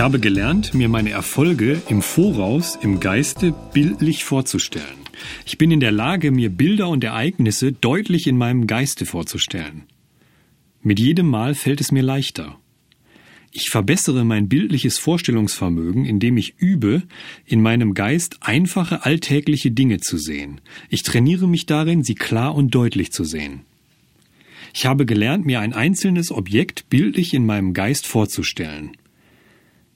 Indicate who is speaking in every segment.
Speaker 1: habe gelernt, mir meine Erfolge im Voraus im Geiste bildlich vorzustellen. Ich bin in der Lage, mir Bilder und Ereignisse deutlich in meinem Geiste vorzustellen. Mit jedem Mal fällt es mir leichter. Ich verbessere mein bildliches Vorstellungsvermögen, indem ich übe, in meinem Geist einfache alltägliche Dinge zu sehen. Ich trainiere mich darin, sie klar und deutlich zu sehen. Ich habe gelernt, mir ein einzelnes Objekt bildlich in meinem Geist vorzustellen.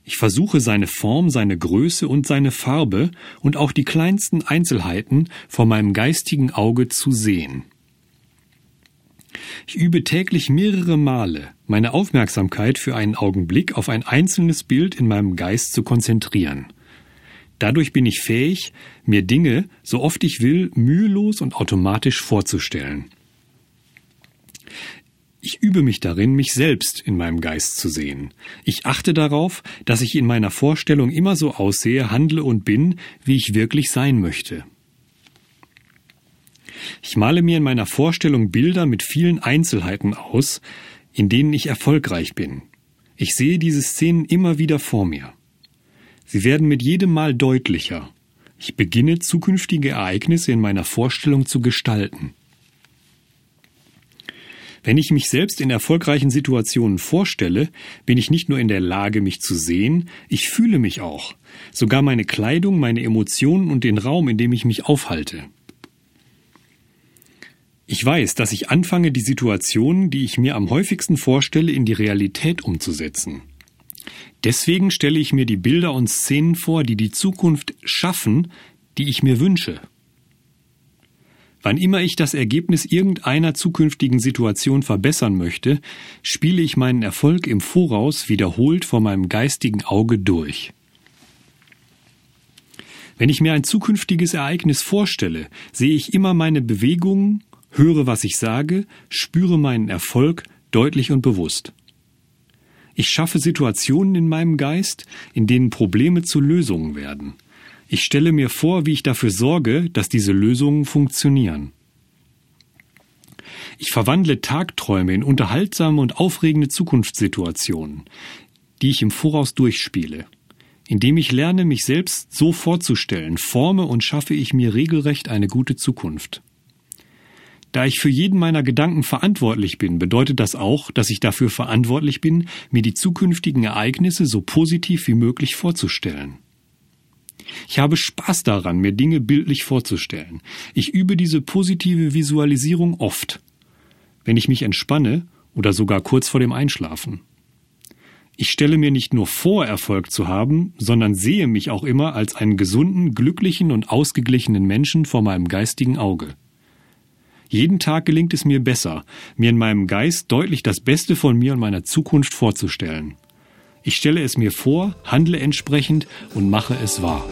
Speaker 1: Ich versuche seine Form, seine Größe und seine Farbe und auch die kleinsten Einzelheiten vor meinem geistigen Auge zu sehen. Ich übe täglich mehrere Male, meine Aufmerksamkeit für einen Augenblick auf ein einzelnes Bild in meinem Geist zu konzentrieren. Dadurch bin ich fähig, mir Dinge, so oft ich will, mühelos und automatisch vorzustellen. Ich übe mich darin, mich selbst in meinem Geist zu sehen. Ich achte darauf, dass ich in meiner Vorstellung immer so aussehe, handle und bin, wie ich wirklich sein möchte. Ich male mir in meiner Vorstellung Bilder mit vielen Einzelheiten aus, in denen ich erfolgreich bin. Ich sehe diese Szenen immer wieder vor mir. Sie werden mit jedem Mal deutlicher. Ich beginne zukünftige Ereignisse in meiner Vorstellung zu gestalten. Wenn ich mich selbst in erfolgreichen Situationen vorstelle, bin ich nicht nur in der Lage, mich zu sehen, ich fühle mich auch, sogar meine Kleidung, meine Emotionen und den Raum, in dem ich mich aufhalte. Ich weiß, dass ich anfange, die Situationen, die ich mir am häufigsten vorstelle, in die Realität umzusetzen. Deswegen stelle ich mir die Bilder und Szenen vor, die die Zukunft schaffen, die ich mir wünsche. Wann immer ich das Ergebnis irgendeiner zukünftigen Situation verbessern möchte, spiele ich meinen Erfolg im Voraus wiederholt vor meinem geistigen Auge durch. Wenn ich mir ein zukünftiges Ereignis vorstelle, sehe ich immer meine Bewegungen, höre, was ich sage, spüre meinen Erfolg deutlich und bewusst. Ich schaffe Situationen in meinem Geist, in denen Probleme zu Lösungen werden. Ich stelle mir vor, wie ich dafür sorge, dass diese Lösungen funktionieren. Ich verwandle Tagträume in unterhaltsame und aufregende Zukunftssituationen, die ich im Voraus durchspiele. Indem ich lerne, mich selbst so vorzustellen, forme und schaffe ich mir regelrecht eine gute Zukunft. Da ich für jeden meiner Gedanken verantwortlich bin, bedeutet das auch, dass ich dafür verantwortlich bin, mir die zukünftigen Ereignisse so positiv wie möglich vorzustellen. Ich habe Spaß daran, mir Dinge bildlich vorzustellen. Ich übe diese positive Visualisierung oft, wenn ich mich entspanne oder sogar kurz vor dem Einschlafen. Ich stelle mir nicht nur vor, Erfolg zu haben, sondern sehe mich auch immer als einen gesunden, glücklichen und ausgeglichenen Menschen vor meinem geistigen Auge. Jeden Tag gelingt es mir besser, mir in meinem Geist deutlich das Beste von mir und meiner Zukunft vorzustellen. Ich stelle es mir vor, handle entsprechend und mache es wahr.